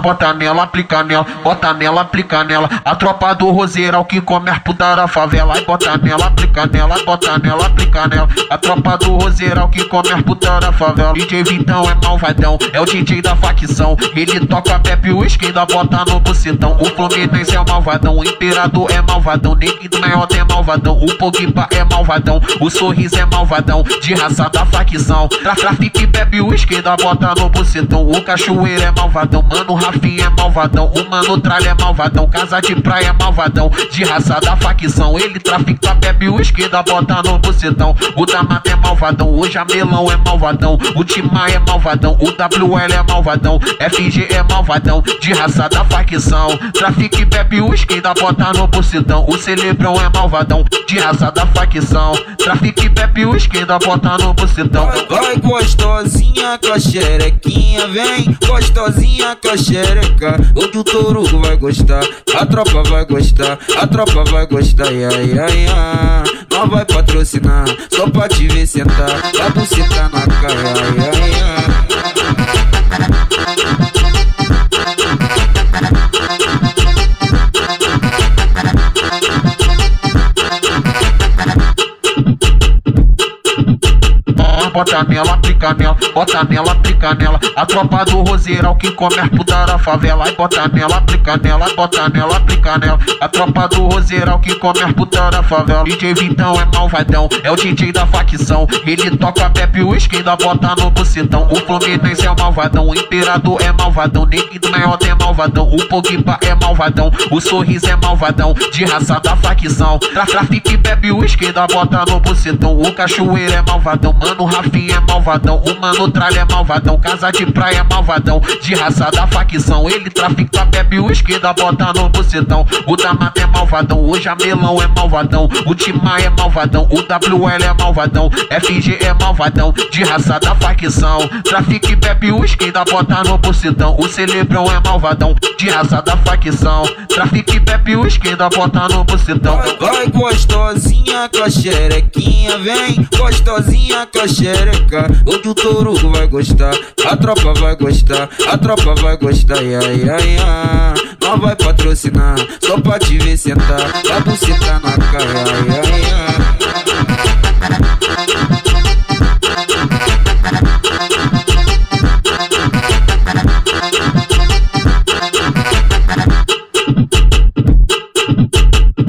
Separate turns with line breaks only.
Bota nela, aplica nela, bota nela, aplica nela. A tropa do roseiro que come as puta da favela. Bota nela, aplica nela, bota nela, aplica nela. A tropa do roseiro que come as puta da favela. DJ Vitão é malvadão, é o DJ da facção. Ele toca Pepe o ainda bota no bucetão. O Fluminense é malvadão, o Imperador é malvadão. Neguinho Meiota é malvadão, o Pogba é malvadão. O Sorriso é malvadão, de raça da facção. Tra trafique Pepe o ainda bota no bucetão. O Cachoeiro é malvadão, Mano Rafinha é malvadão, o Mano Tralha é malvadão, Casa de Praia é malvadão, de raça da facção. Ele trafica, bebe o esquerda, bota no bucetão. O Damata é malvadão, o Jamelão é malvadão, o Timar é malvadão, o WL é malvadão, FG é malvadão, de raça da facção. Trafique, bebe o esquerda, bota no bucetão. O Celebrão é malvadão, de raça da facção. Trafique, bebe o esquerda, bota no bucetão.
Vai, vai gostosinha com a xerequinha, vem gostosinha com a xereca, o touro vai gostar, a tropa vai gostar, a tropa vai gostar, ia, ia, ia. Não vai patrocinar, só pra te ver sentar, a buceta na cara, ia, ia.
Bota nela, aplica nela, bota nela, aplica nela. A tropa do roseiro que come as puta da favela. Bota nela, aplica nela, bota nela, aplica nela. A tropa do roseiro que come as puta da favela. DJ Vitão é malvadão, é o DJ da facção. Ele toca Pepe o ainda bota no bucetão. O Fluminense é malvadão, o Imperador é malvadão. Neguinho Meiota é malvadão, o Pogba é malvadão. O Sorriso é malvadão, de raça da facção. Tra trafique Pepe o ainda bota no bucetão. O Cachoeiro é malvadão, mano Rafa É malvadão, o Mano Tralha é malvadão, Casa de Praia é malvadão, de raça da facção. Ele trafica, bebe o esquerda, bota no bucetão. O Damata é malvadão, o Jamelão é malvadão, o Timar é malvadão, o WL é malvadão, FG é malvadão, de raça da facção. Trafique, bebe o esquerda, bota no bucetão. O Celebrão é malvadão, de raça da facção. Trafique, bebe o esquerda, bota no bucetão.
Vai, vai gostosinha com a xerequinha, vem gostosinha com a xerequinha xereca, o touro vai gostar, a tropa vai gostar, a tropa vai gostar, ia, ia, ia. Não vai patrocinar, só pra te ver sentar, a buceta na cara.